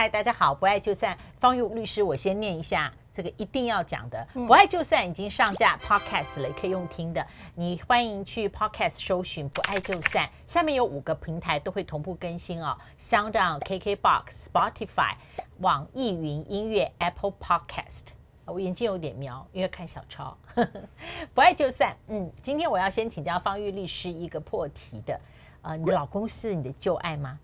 嗨，大家好，不爱就散，方玉律师，我先念一下这个一定要讲的，不爱就散已经上架 Podcast 了，可以用听的，你欢迎去 Podcast 搜寻不爱就散，下面有五个平台都会同步更新哦，SoundOn、KKBox、Spotify、网易云音乐、Apple Podcast。我眼睛有点瞄，因为看小超。不爱就散，嗯，今天我要先请教方玉律师一个破题的，呃，你的老公是你的旧爱吗？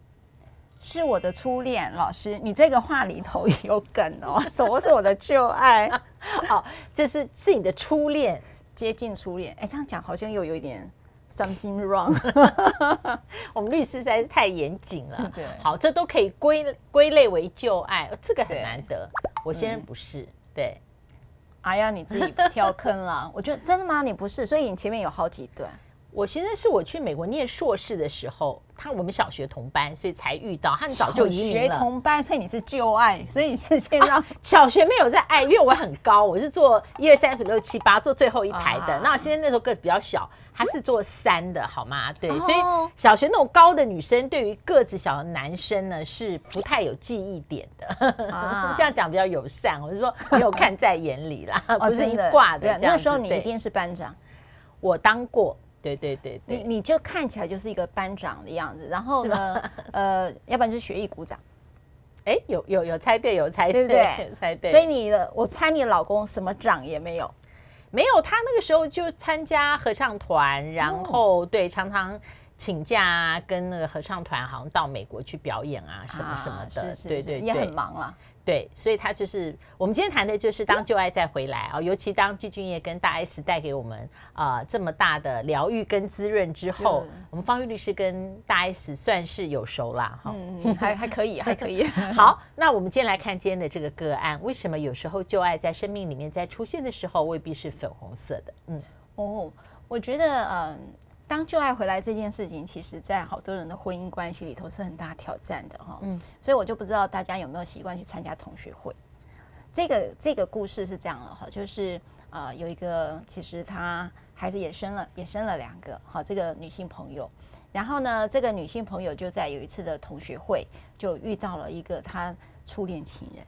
是我的初恋。老师，你这个话里头有梗哦，什么是我的旧爱？好，这是是你的初恋，接近初恋。哎，这样讲好像又有一点 something wrong。我们律师实在是太严谨了。对，好，这都可以归归类为旧爱，这个很难得。我先生不是，嗯、对。哎呀，你自己跳坑了！我觉得真的吗？你不是，所以你前面有好几段。我现在是我去美国念硕士的时候，他我们小学同班，所以才遇到。他早就移民了。小学同班，所以你是旧爱，所以你是先让、啊、小学没有在爱，因为我很高，我是坐一二三四五六七八，坐最后一排的。啊、那我现在那时候个子比较小。他是坐三的，好吗？对，所以小学那种高的女生，对于个子小的男生呢，是不太有记忆点的。啊、这样讲比较友善，我是说没有看在眼里啦，不是一挂的。那时候你一定是班长，我当过。对对对对，你你就看起来就是一个班长的样子。然后呢，呃，要不然就是学艺鼓掌。哎，有有有猜对，有猜对，对不对？猜对。所以你的，我猜你老公什么长也没有。没有，他那个时候就参加合唱团，然后对，常常请假啊，跟那个合唱团好像到美国去表演啊，什么什么的，啊、是是是对对对，也很忙啊。对，所以他就是我们今天谈的就是当旧爱再回来啊，尤其当具俊曄跟大 S 带给我们啊、呃、这么大的疗愈跟滋润之后，我们方玉律师跟大 S 算是有熟啦，哈，嗯，还还可以，还可以。好，那我们今天来看今天的这个个案，为什么有时候旧爱在生命里面在出现的时候未必是粉红色的？嗯，哦，我觉得嗯。呃当旧爱回来这件事情，其实在好多人的婚姻关系里头是很大挑战的哈。嗯，所以我就不知道大家有没有习惯去参加同学会。这个这个故事是这样的哈，就是呃有一个其实他孩子也生了，也生了两个哈，这个女性朋友。然后呢，这个女性朋友就在有一次的同学会就遇到了一个她初恋情人。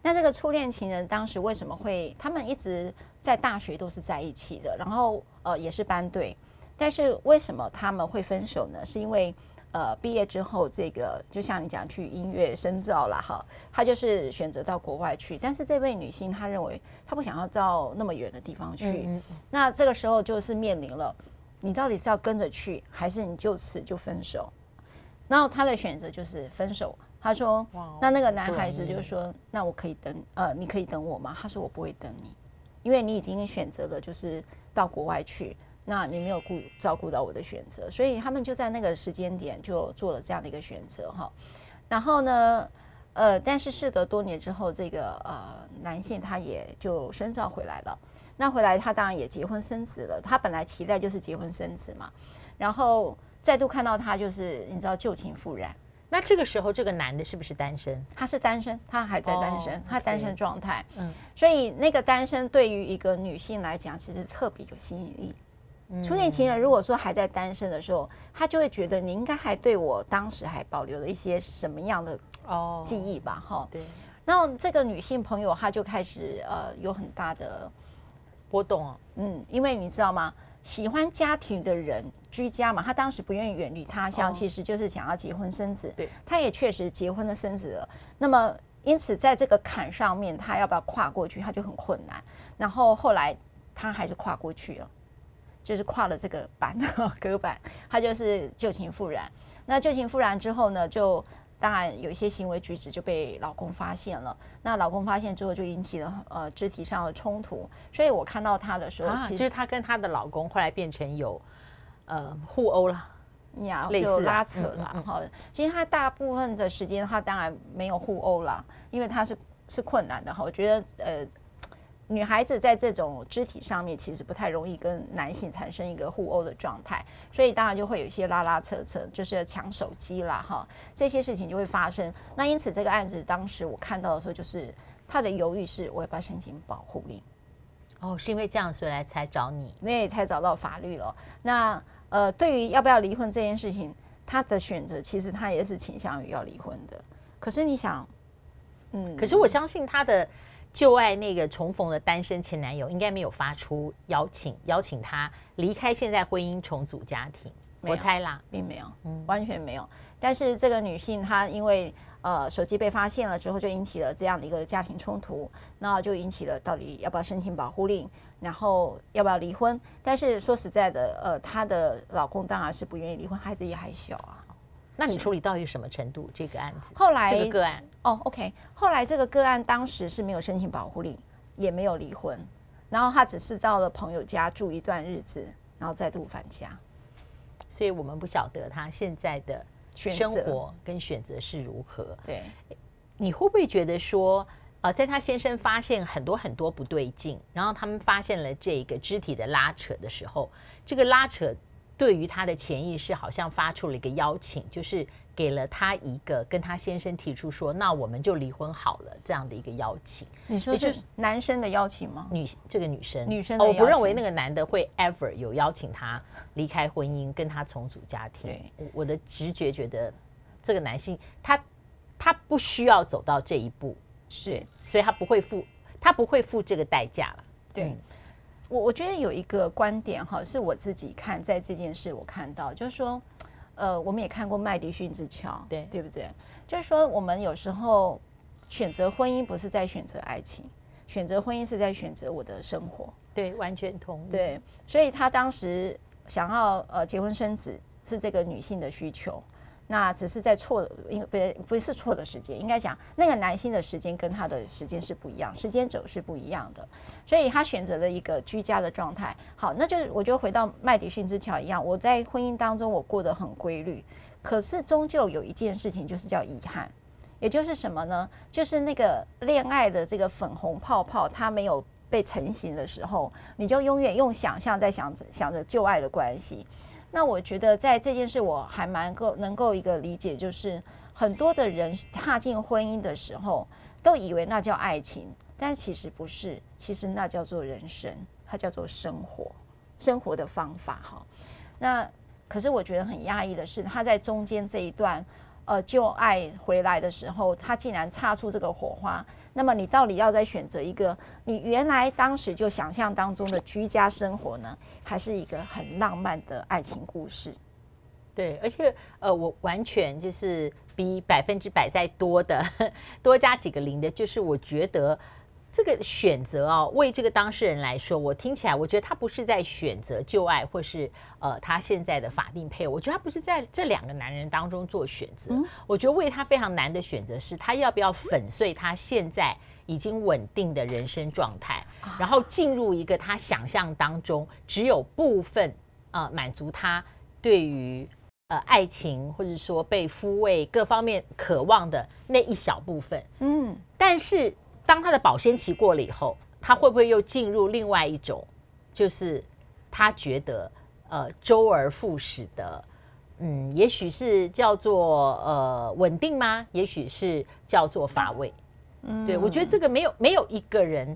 那这个初恋情人当时为什么会？他们一直在大学都是在一起的，然后呃也是班对。但是为什么他们会分手呢？是因为，呃，毕业之后，这个就像你讲去音乐深造了哈，他就是选择到国外去。但是这位女性她认为她不想要到那么远的地方去。嗯嗯嗯。那这个时候就是面临了，你到底是要跟着去，还是你就此就分手？然后她的选择就是分手。她说：“那那个男孩子就说，那我可以等，呃，你可以等我吗？”他说：“我不会等你，因为你已经选择了就是到国外去。”那你没有顾照顾到我的选择，所以他们就在那个时间点就做了这样的一个选择哈。然后呢，呃，但是事隔多年之后，这个呃男性他也就深造回来了。那回来他当然也结婚生子了。他本来期待就是结婚生子嘛。然后再度看到他，就是你知道旧情复燃。那这个时候，这个男的是不是单身？他是单身，他还在单身，oh. 他单身状态。嗯，所以那个单身对于一个女性来讲，其实特别有吸引力。初恋情人如果说还在单身的时候，他就会觉得你应该还对我当时还保留了一些什么样的哦记忆吧？哈，对。然后这个女性朋友她就开始呃有很大的波动啊，嗯，因为你知道吗？喜欢家庭的人居家嘛，他当时不愿意远离他乡，其实就是想要结婚生子。对，他也确实结婚了生子了。那么因此在这个坎上面，他要不要跨过去，他就很困难。然后后来他还是跨过去了。就是跨了这个板，隔板，他就是旧情复燃。那旧情复燃之后呢，就当然有一些行为举止就被老公发现了。那老公发现之后，就引起了呃肢体上的冲突。所以我看到他的时候，其实、啊就是、他跟她的老公后来变成有呃互殴了，呀，就拉扯了。好、嗯嗯，其实他大部分的时间他当然没有互殴了，因为他是是困难的哈。我觉得呃。女孩子在这种肢体上面其实不太容易跟男性产生一个互殴的状态，所以当然就会有一些拉拉扯扯，就是要抢手机啦，哈，这些事情就会发生。那因此这个案子当时我看到的时候，就是他的犹豫是我要不要申请保护令？哦，是因为这样所以来才找你，那也才找到法律了。那呃，对于要不要离婚这件事情，他的选择其实他也是倾向于要离婚的。可是你想，嗯，可是我相信他的旧爱那个重逢的单身前男友应该没有发出邀请，邀请他离开现在婚姻重组家庭。我猜啦，并没有，嗯，完全没有。但是这个女性她因为呃手机被发现了之后，就引起了这样的一个家庭冲突，那就引起了到底要不要申请保护令，然后要不要离婚。但是说实在的，呃，她的老公当然是不愿意离婚，孩子也还小啊。那你处理到一个什么程度？这个案子后来这个个案哦，OK，后来这个个案当时是没有申请保护令，也没有离婚，然后他只是到了朋友家住一段日子，然后再度返家。所以我们不晓得他现在的生活跟选择是如何。对，你会不会觉得说，呃，在他先生发现很多很多不对劲，然后他们发现了这个肢体的拉扯的时候，这个拉扯。对于他的潜意识，好像发出了一个邀请，就是给了他一个跟他先生提出说，那我们就离婚好了这样的一个邀请。你说是男生的邀请吗？女这个女生，女生的、哦，我不认为那个男的会 ever 有邀请他离开婚姻，跟他重组家庭。对，我的直觉觉得这个男性他他不需要走到这一步，是，所以他不会付他不会付这个代价了。对。嗯我我觉得有一个观点哈，是我自己看在这件事，我看到就是说，呃，我们也看过麦迪逊之桥，对对不对？就是说，我们有时候选择婚姻不是在选择爱情，选择婚姻是在选择我的生活。对，完全同意。对，所以他当时想要呃结婚生子，是这个女性的需求。那只是在错的，应不不是错的时间，应该讲那个男性的时间跟他的时间是不一样，时间轴是不一样的，所以他选择了一个居家的状态。好，那就是我就回到麦迪逊之桥一样，我在婚姻当中我过得很规律，可是终究有一件事情就是叫遗憾，也就是什么呢？就是那个恋爱的这个粉红泡泡它没有被成型的时候，你就永远用想象在想着想着旧爱的关系。那我觉得在这件事，我还蛮够能够一个理解，就是很多的人踏进婚姻的时候，都以为那叫爱情，但其实不是，其实那叫做人生，它叫做生活，生活的方法哈。那可是我觉得很压抑的是，他在中间这一段，呃，旧爱回来的时候，他竟然擦出这个火花。那么你到底要再选择一个你原来当时就想象当中的居家生活呢，还是一个很浪漫的爱情故事？对，而且呃，我完全就是比百分之百再多的 多加几个零的，就是我觉得。这个选择哦，为这个当事人来说，我听起来，我觉得他不是在选择旧爱，或是呃他现在的法定配偶。我觉得他不是在这两个男人当中做选择。嗯、我觉得为他非常难的选择是，他要不要粉碎他现在已经稳定的人生状态，然后进入一个他想象当中只有部分呃满足他对于呃爱情或者说被抚慰各方面渴望的那一小部分。嗯，但是。当他的保鲜期过了以后，他会不会又进入另外一种，就是他觉得呃周而复始的，嗯，也许是叫做呃稳定吗？也许是叫做乏味。嗯，对，我觉得这个没有没有一个人，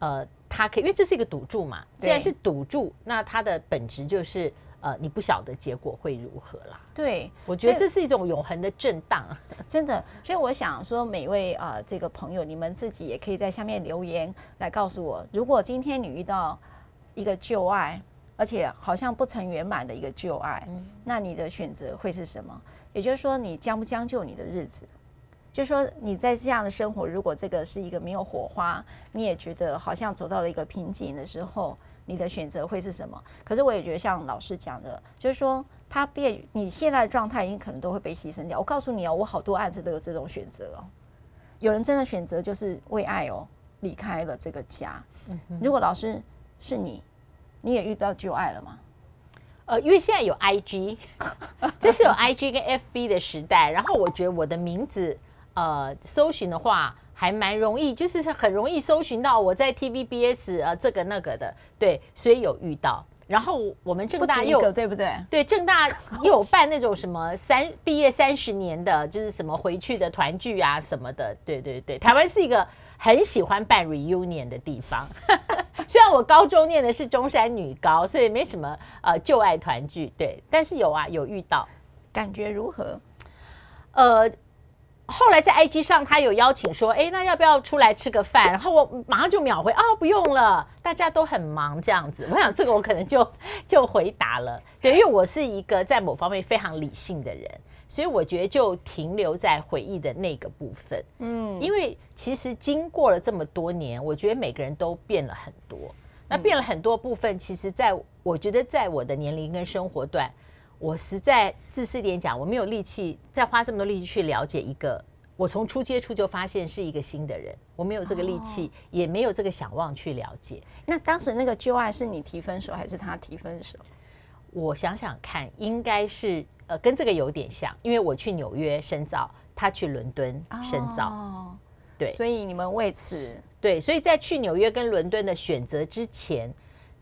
呃，他可以，因为这是一个赌注嘛。既然是赌注，那它的本质就是。呃，你不晓得结果会如何啦？对，我觉得这是一种永恒的震荡，真的。所以我想说，每位啊、呃，这个朋友，你们自己也可以在下面留言来告诉我，如果今天你遇到一个旧爱，而且好像不曾圆满的一个旧爱，嗯、那你的选择会是什么？也就是说，你将不将就你的日子？就是说你在这样的生活，如果这个是一个没有火花，你也觉得好像走到了一个瓶颈的时候。你的选择会是什么？可是我也觉得像老师讲的，就是说他变，你现在的状态已经可能都会被牺牲掉。我告诉你哦，我好多案子都有这种选择哦。有人真的选择就是为爱哦，离开了这个家。如果老师是你，你也遇到旧爱了吗？呃，因为现在有 IG，这 是有 IG 跟 FB 的时代。然后我觉得我的名字，呃，搜寻的话。还蛮容易，就是很容易搜寻到我在 TVBS 呃这个那个的，对，所以有遇到。然后我们正大又对不对？对，正大又有办那种什么三毕业三十年的，就是什么回去的团聚啊什么的，对对对。台湾是一个很喜欢办 reunion 的地方。虽然我高中念的是中山女高，所以没什么呃旧爱团聚，对，但是有啊，有遇到，感觉如何？呃。后来在 IG 上，他有邀请说，哎，那要不要出来吃个饭？然后我马上就秒回，啊，不用了，大家都很忙这样子。我想这个我可能就就回答了，对，因为我是一个在某方面非常理性的人，所以我觉得就停留在回忆的那个部分。嗯，因为其实经过了这么多年，我觉得每个人都变了很多。那变了很多部分，其实在我觉得在我的年龄跟生活段。我实在自私点讲，我没有力气再花这么多力气去了解一个我从初接触就发现是一个新的人，我没有这个力气，哦、也没有这个想望去了解。那当时那个旧爱是你提分手还是他提分手？我想想看，应该是呃跟这个有点像，因为我去纽约深造，他去伦敦深造，哦、对，所以你们为此对，所以在去纽约跟伦敦的选择之前，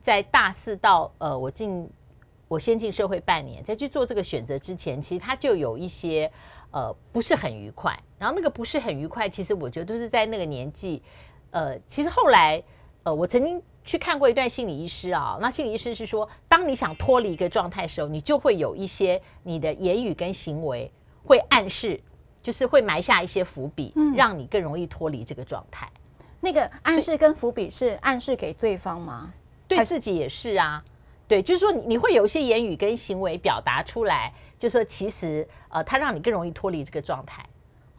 在大四到呃我进。我先进社会半年，在去做这个选择之前，其实他就有一些呃不是很愉快。然后那个不是很愉快，其实我觉得都是在那个年纪。呃，其实后来呃，我曾经去看过一段心理医师啊，那心理医师是说，当你想脱离一个状态的时候，你就会有一些你的言语跟行为会暗示，就是会埋下一些伏笔，让你更容易脱离这个状态。嗯。那个暗示跟伏笔是暗示给对方吗？对自己也是啊。对，就是说你你会有一些言语跟行为表达出来，就是说其实呃，它让你更容易脱离这个状态，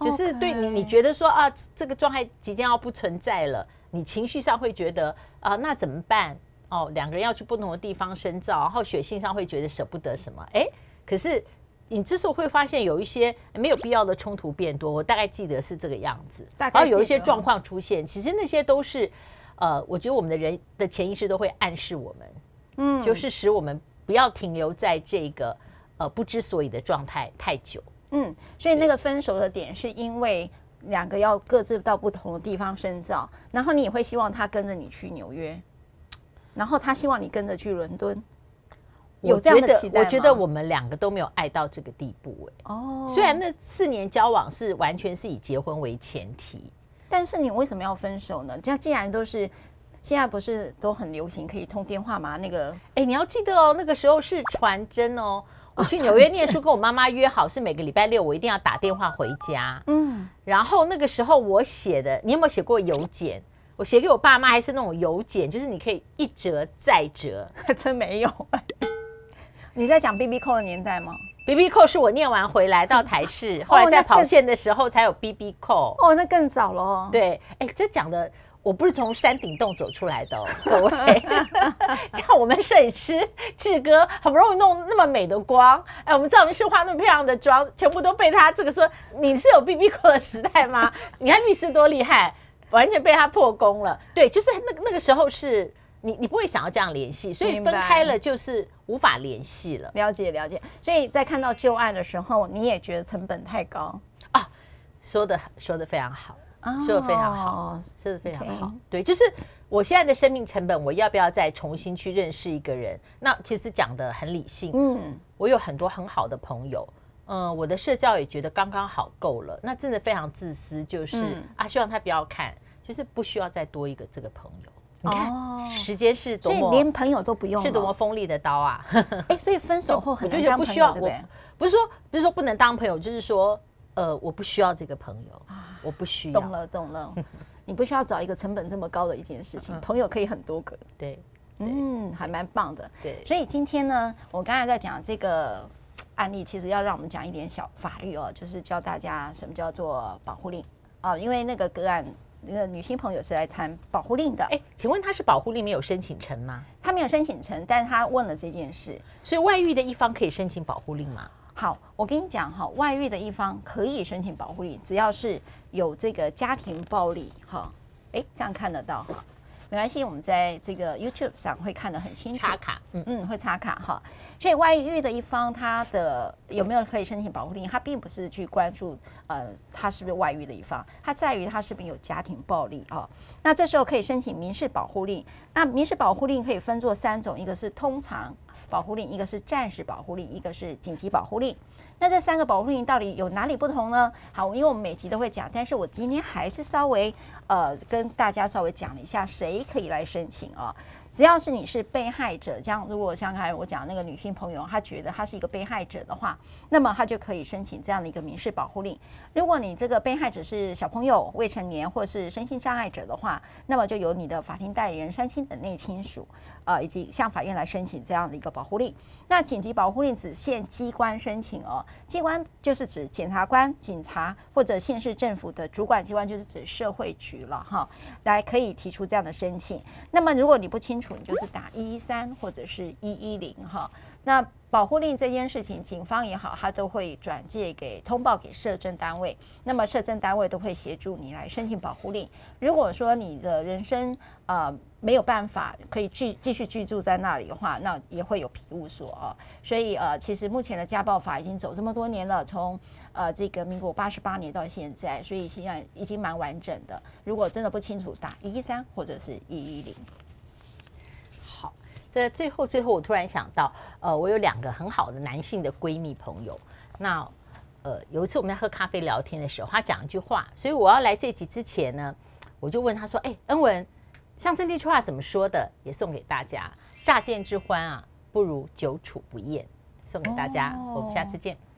就是对你你觉得说啊，这个状态即将要不存在了，你情绪上会觉得啊，那怎么办？哦，两个人要去不同的地方深造，然后血性上会觉得舍不得什么？哎，可是你这时候会发现有一些没有必要的冲突变多，我大概记得是这个样子，然后有一些状况出现，其实那些都是呃，我觉得我们的人的潜意识都会暗示我们。嗯，就是使我们不要停留在这个呃不知所以的状态太久。嗯，所以那个分手的点是因为两个要各自到不同的地方深造，然后你也会希望他跟着你去纽约，然后他希望你跟着去伦敦。有这样的期待吗？我觉得我们两个都没有爱到这个地步哎。哦，虽然那四年交往是完全是以结婚为前提，但是你为什么要分手呢？这样既然都是。现在不是都很流行可以通电话吗？那个，哎，你要记得哦，那个时候是传真哦。我去纽约念书，跟我妈妈约好是每个礼拜六我一定要打电话回家。嗯，然后那个时候我写的，你有没有写过邮件？我写给我爸妈还是那种邮件，就是你可以一折再折。还 真没有。你在讲 BB Call 的年代吗？BB Call 是我念完回来到台视，后来在跑线的时候才有 BB Call。哦，那更早了。对，哎，这讲的。我不是从山顶洞走出来的哦，各位，像我们摄影师志哥，好不容易弄那么美的光，哎，我们照明师化那么漂亮的妆，全部都被他这个说，你是有 BB Call 的时代吗？你看律师多厉害，完全被他破功了。对，就是那个那个时候是你你不会想要这样联系，所以分开了就是无法联系了。了解了解，所以在看到旧爱的时候，你也觉得成本太高啊？说的说的非常好。说的非常好，说的非常好。对，就是我现在的生命成本，我要不要再重新去认识一个人？那其实讲的很理性。嗯，我有很多很好的朋友，嗯，我的社交也觉得刚刚好够了。那真的非常自私，就是啊，希望他不要看，就是不需要再多一个这个朋友。你看，时间是多么连朋友都不用，是多么锋利的刀啊！哎，所以分手后很难当朋友，对不对？不是说不是说不能当朋友，就是说呃，我不需要这个朋友。我不需要，懂了懂了，你不需要找一个成本这么高的一件事情，朋友可以很多个，对，嗯，还蛮棒的，对。所以今天呢，我刚才在讲这个案例，其实要让我们讲一点小法律哦，就是教大家什么叫做保护令哦，因为那个个案，那个女性朋友是来谈保护令的，哎，请问她是保护令没有申请成吗？她没有申请成，但是她问了这件事，所以外遇的一方可以申请保护令吗？好，我跟你讲哈，外遇的一方可以申请保护令，只要是有这个家庭暴力哈，哎，这样看得到哈，没关系，我们在这个 YouTube 上会看得很清楚。插卡，嗯嗯，会插卡哈。所以外遇的一方，他的有没有可以申请保护令？他并不是去关注呃，他是不是外遇的一方，他在于他是不是有家庭暴力啊。那这时候可以申请民事保护令。那民事保护令可以分作三种，一个是通常保护令，一个是暂时保护令，一个是紧急保护令。那这三个保护令到底有哪里不同呢？好，因为我们每集都会讲，但是我今天还是稍微呃跟大家稍微讲了一下，谁可以来申请啊？只要是你是被害者，这样如果像刚才我讲那个女性朋友，她觉得她是一个被害者的话，那么她就可以申请这样的一个民事保护令。如果你这个被害者是小朋友、未成年或是身心障碍者的话，那么就由你的法定代理人、三亲等内亲属，呃，以及向法院来申请这样的一个保护令。那紧急保护令只限机关申请哦，机关就是指检察官、警察或者县市政府的主管机关，就是指社会局了哈，来可以提出这样的申请。那么如果你不清楚，你就是打一一三或者是一一零哈。那保护令这件事情，警方也好，他都会转介给通报给社政单位。那么社政单位都会协助你来申请保护令。如果说你的人生呃没有办法可以继继续居住在那里的话，那也会有庇护所哦。所以呃，其实目前的家暴法已经走这么多年了，从呃这个民国八十八年到现在，所以现在已经蛮完整的。如果真的不清楚，打一一三或者是一一零。在最后，最后我突然想到，呃，我有两个很好的男性的闺蜜朋友。那，呃，有一次我们在喝咖啡聊天的时候，他讲一句话，所以我要来这集之前呢，我就问他说：“哎，恩文，像这句话怎么说的？也送给大家。乍见之欢啊，不如久处不厌。”送给大家，我们下次见。